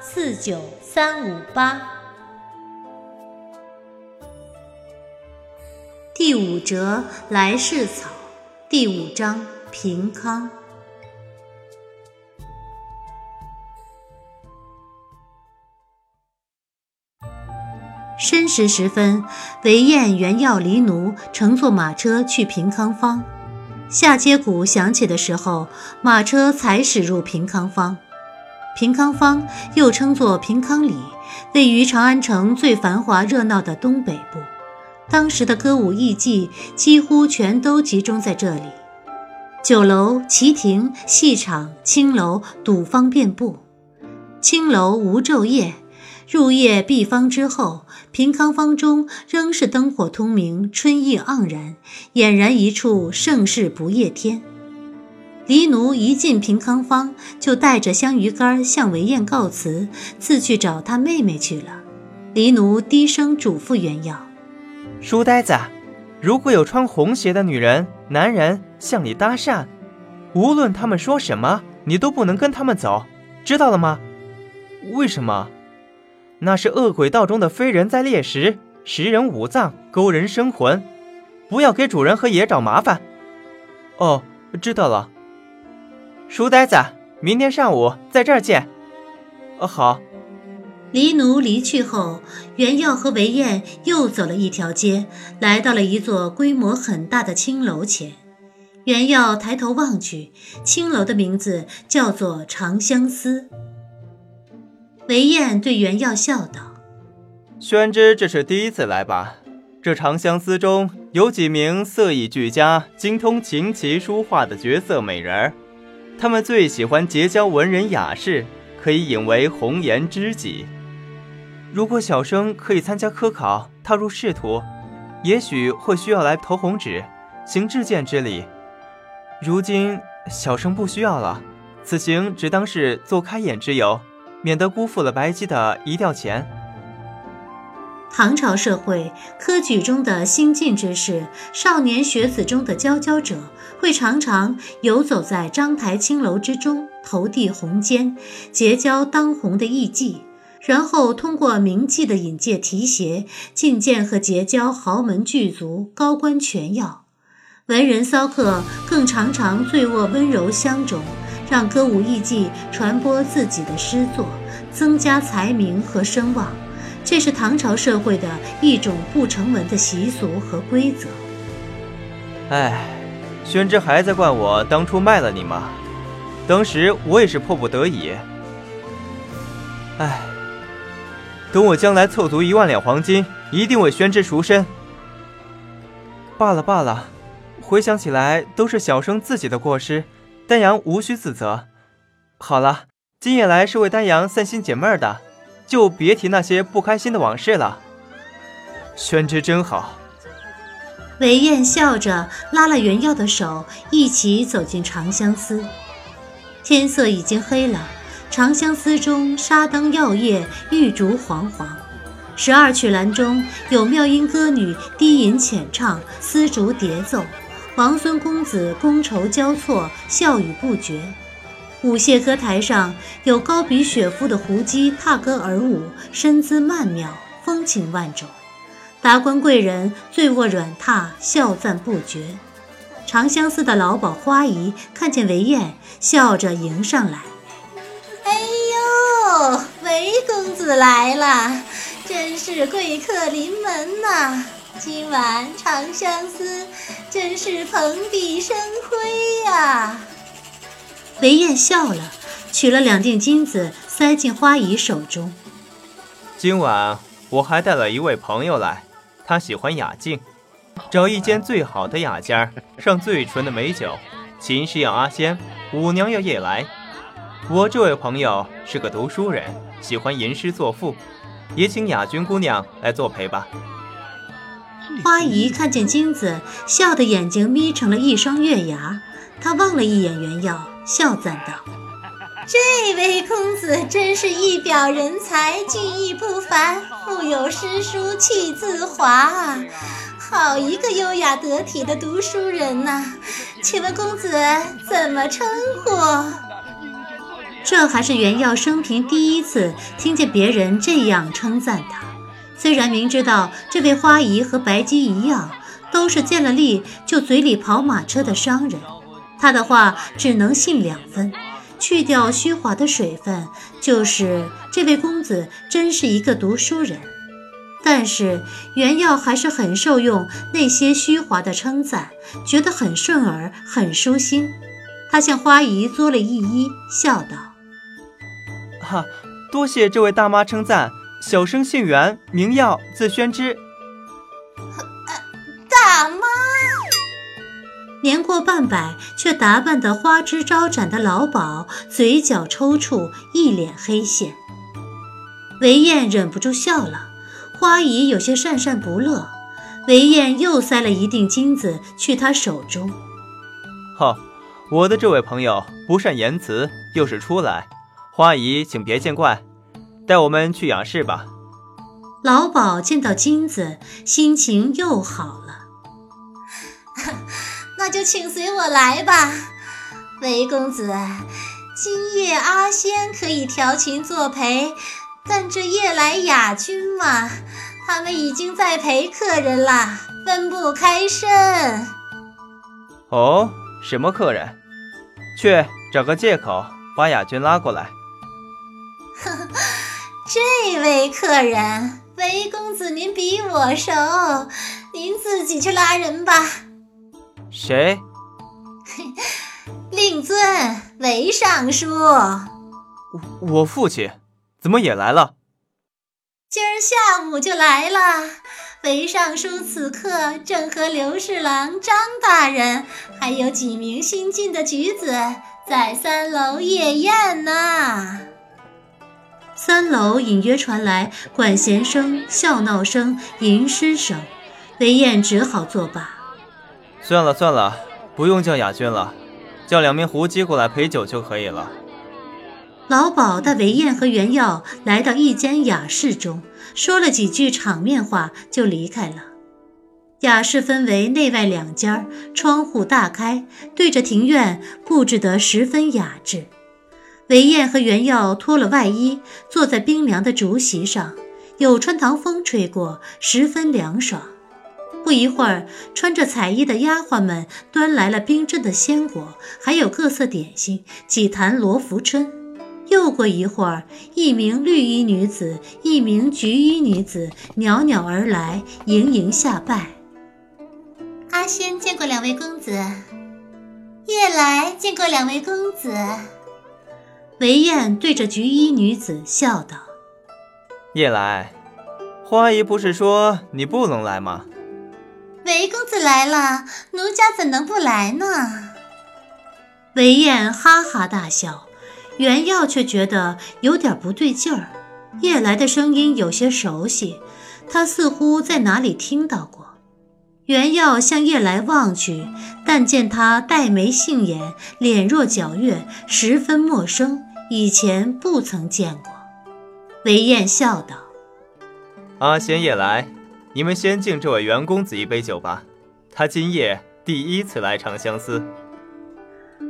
四九三五八，第五折来世草，第五章平康。申时时分，韦燕、原要离奴乘坐马车去平康坊。下街鼓响起的时候，马车才驶入平康坊。平康坊又称作平康里，位于长安城最繁华热闹的东北部。当时的歌舞艺伎几乎全都集中在这里，酒楼、棋亭、戏场、青楼、赌坊遍布。青楼无昼夜，入夜闭坊之后，平康坊中仍是灯火通明，春意盎然，俨然一处盛世不夜天。黎奴一进平康坊，就带着香鱼干向韦燕告辞，自去找他妹妹去了。黎奴低声嘱咐袁耀：“书呆子，如果有穿红鞋的女人、男人向你搭讪，无论他们说什么，你都不能跟他们走，知道了吗？为什么？那是恶鬼道中的飞人在猎食，食人五脏，勾人生魂，不要给主人和爷找麻烦。哦，知道了。”书呆子，明天上午在这儿见。哦，好。黎奴离去后，袁耀和韦燕又走了一条街，来到了一座规模很大的青楼前。袁耀抬头望去，青楼的名字叫做长相思。韦燕对袁耀笑道：“宣之这是第一次来吧？这长相思中有几名色艺俱佳、精通琴棋书画的绝色美人儿。”他们最喜欢结交文人雅士，可以引为红颜知己。如果小生可以参加科考，踏入仕途，也许会需要来投红纸，行致见之礼。如今小生不需要了，此行只当是做开眼之游，免得辜负了白姬的一吊钱。唐朝社会科举中的新进之士，少年学子中的佼佼者，会常常游走在章台青楼之中，投递红笺，结交当红的艺妓，然后通过名妓的引介提携，觐见和结交豪门巨族、高官权要。文人骚客更常常醉卧温柔乡中，让歌舞艺伎传播自己的诗作，增加才名和声望。这是唐朝社会的一种不成文的习俗和规则。哎，宣之还在怪我当初卖了你吗？当时我也是迫不得已。哎，等我将来凑足一万两黄金，一定为宣之赎身。罢了罢了，回想起来都是小生自己的过失，丹阳无需自责。好了，今夜来是为丹阳散心解闷的。就别提那些不开心的往事了。宣之真好。韦燕笑着拉了袁耀的手，一起走进长相思。天色已经黑了，长相思中纱灯耀夜，玉烛煌煌。十二曲栏中有妙音歌女低吟浅唱，丝竹叠奏；王孙公子觥筹交错，笑语不绝。舞榭歌台上有高鼻雪肤的胡姬踏歌而舞，身姿曼妙，风情万种。达官贵人醉卧软榻，笑赞不绝。长相思的老鸨花姨看见韦燕，笑着迎上来：“哎呦，韦公子来了，真是贵客临门呐！今晚长相思真是蓬荜生辉呀！”韦燕笑了，取了两锭金子塞进花姨手中。今晚我还带了一位朋友来，他喜欢雅静，找一间最好的雅间，上最纯的美酒，琴师要阿仙，舞娘要夜来。我这位朋友是个读书人，喜欢吟诗作赋，也请雅君姑娘来作陪吧。花姨看见金子，笑得眼睛眯成了一双月牙。她望了一眼袁耀，笑赞道：“这位公子真是一表人才，俊逸不凡，腹有诗书气自华啊。好一个优雅得体的读书人呐！请问公子怎么称呼？”这还是袁耀生平第一次听见别人这样称赞他。虽然明知道这位花姨和白姬一样，都是见了利就嘴里跑马车的商人，他的话只能信两分，去掉虚华的水分，就是这位公子真是一个读书人。但是袁耀还是很受用那些虚华的称赞，觉得很顺耳，很舒心。他向花姨作了一揖，笑道：“哈，多谢这位大妈称赞。”小生姓袁，名耀，字宣之。年过半百却打扮得花枝招展的老鸨，嘴角抽搐，一脸黑线。韦燕忍不住笑了，花姨有些讪讪不乐。韦燕又塞了一锭金子去他手中。哈，我的这位朋友不善言辞，又是初来，花姨请别见怪。带我们去雅室吧。老鸨见到金子，心情又好了。那就请随我来吧，韦公子。今夜阿仙可以调情作陪，但这夜来雅君嘛，他们已经在陪客人了，分不开身。哦，什么客人？去找个借口把雅君拉过来。呵呵。这位客人，韦公子您比我熟，您自己去拉人吧。谁？令尊，韦尚书。我父亲怎么也来了？今儿下午就来了。韦尚书此刻正和刘侍郎张大人，还有几名新进的举子在三楼夜宴呢。三楼隐约传来管弦声、笑闹声、吟诗声，韦燕只好作罢。算了算了，不用叫雅君了，叫两名胡姬过来陪酒就可以了。老鸨带韦燕和袁耀来到一间雅室中，说了几句场面话就离开了。雅室分为内外两间，窗户大开，对着庭院，布置得十分雅致。韦燕和袁耀脱了外衣，坐在冰凉的竹席上，有穿堂风吹过，十分凉爽。不一会儿，穿着彩衣的丫鬟们端来了冰镇的鲜果，还有各色点心，几坛罗浮春。又过一会儿，一名绿衣女子，一名橘衣女子袅袅而来，盈盈下拜。阿仙见过两位公子，夜来见过两位公子。韦燕对着橘衣女子笑道：“夜来，花姨不是说你不能来吗？”韦公子来了，奴家怎能不来呢？韦燕哈哈大笑，袁耀却觉得有点不对劲儿。夜来的声音有些熟悉，他似乎在哪里听到过。袁耀向夜来望去，但见他黛眉杏眼，脸若皎月，十分陌生。以前不曾见过，韦燕笑道：“阿仙夜来，你们先敬这位袁公子一杯酒吧。他今夜第一次来长相思。”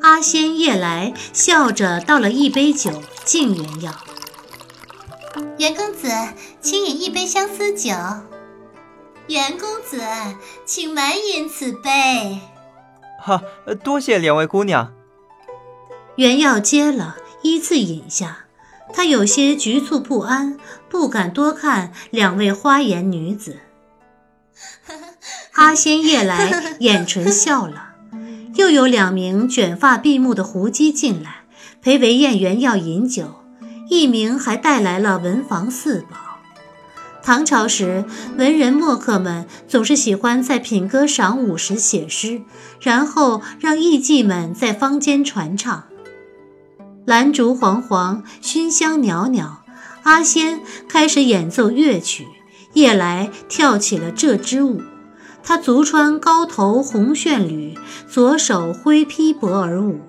阿仙夜来笑着倒了一杯酒敬袁耀：“袁公子，请饮一杯相思酒。袁公子，请满饮此杯。”“哈，多谢两位姑娘。”袁耀接了。依次饮下，他有些局促不安，不敢多看两位花颜女子。阿仙夜来 掩唇笑了，又有两名卷发闭目的胡姬进来，陪韦燕元要饮酒，一名还带来了文房四宝。唐朝时，文人墨客们总是喜欢在品歌赏舞时写诗，然后让艺妓们在坊间传唱。兰烛煌煌，熏香袅袅，阿仙开始演奏乐曲，夜来跳起了这支舞。他足穿高头红旋履，左手挥披帛而舞。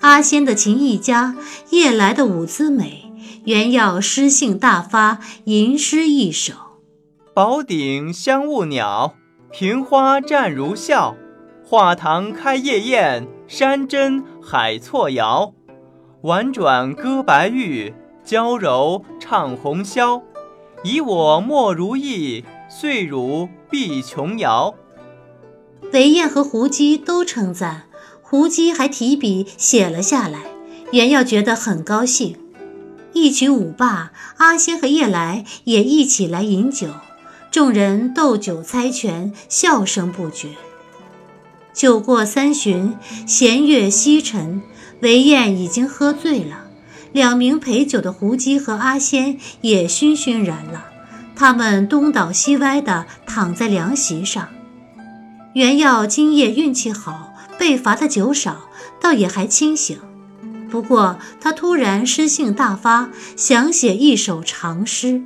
阿仙的琴艺佳，夜来的舞姿美。原要诗兴大发，吟诗一首：宝顶香雾袅，瓶花绽如笑。画堂开夜宴，山珍海错肴。婉转歌白玉，娇柔唱红绡。以我莫如意，岁汝必琼瑶。韦燕和胡姬都称赞，胡姬还提笔写了下来。袁耀觉得很高兴。一曲舞罢，阿仙和叶来也一起来饮酒，众人斗酒猜拳，笑声不绝。酒过三巡，弦乐西沉。韦燕已经喝醉了，两名陪酒的胡姬和阿仙也醺醺然了。他们东倒西歪地躺在凉席上。袁耀今夜运气好，被罚的酒少，倒也还清醒。不过他突然诗兴大发，想写一首长诗，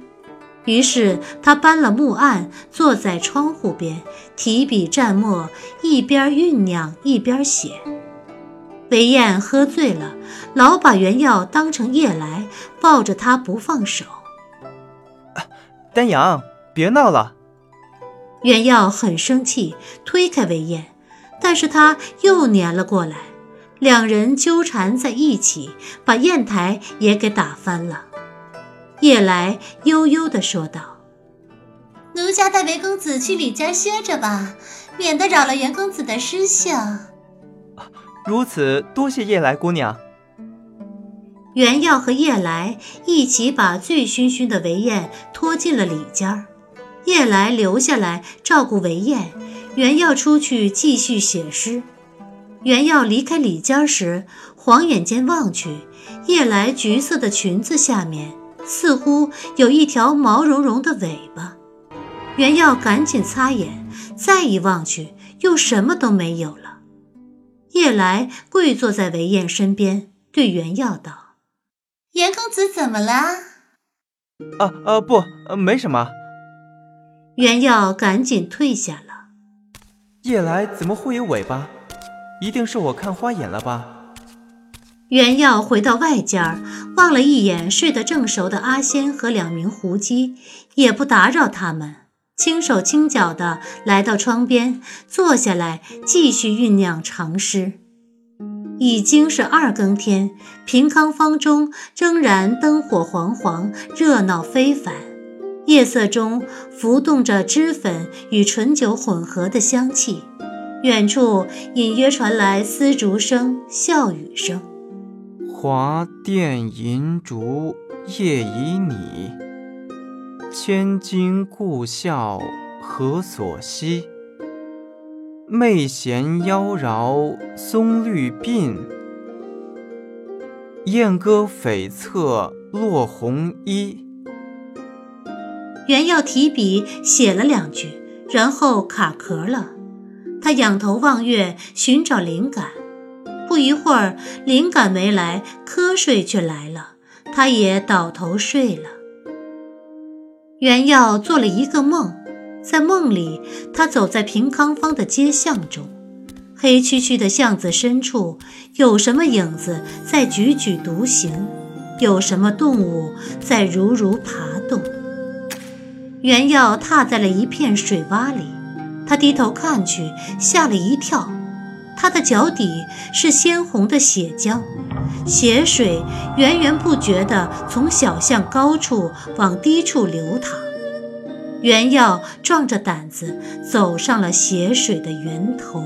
于是他搬了木案，坐在窗户边，提笔蘸墨，一边酝酿一边写。韦燕喝醉了，老把原耀当成夜来，抱着他不放手。丹阳，别闹了。袁耀很生气，推开韦燕，但是他又粘了过来，两人纠缠在一起，把砚台也给打翻了。夜来悠悠地说道：“奴家带韦公子去李家歇着吧，免得扰了袁公子的诗兴。”如此，多谢夜来姑娘。袁耀和夜来一起把醉醺醺的韦燕拖进了里间儿，夜来留下来照顾韦燕，袁耀出去继续写诗。袁耀离开里间时，晃眼间望去，夜来橘色的裙子下面似乎有一条毛茸茸的尾巴。袁耀赶紧擦眼，再一望去，又什么都没有了。夜来跪坐在韦燕身边，对袁耀道：“袁公子怎么了？”“啊啊，不，没什么。”袁耀赶紧退下了。夜来怎么会有尾巴？一定是我看花眼了吧？袁耀回到外间，望了一眼睡得正熟的阿仙和两名狐姬，也不打扰他们。轻手轻脚的来到窗边，坐下来继续酝酿长诗。已经是二更天，平康坊中仍然灯火煌煌，热闹非凡。夜色中浮动着脂粉与醇酒混合的香气，远处隐约传来丝竹声、笑语声。华殿银烛夜已拟。千金故笑何所惜？媚弦妖娆松绿鬓，燕歌悱恻落红衣。原要提笔写了两句，然后卡壳了。他仰头望月，寻找灵感。不一会儿，灵感没来，瞌睡却来了，他也倒头睡了。原耀做了一个梦，在梦里，他走在平康坊的街巷中，黑黢黢的巷子深处，有什么影子在踽踽独行？有什么动物在如如爬动？袁耀踏在了一片水洼里，他低头看去，吓了一跳，他的脚底是鲜红的血浆。血水源源不绝地从小巷高处往低处流淌，袁要壮着胆子走上了血水的源头。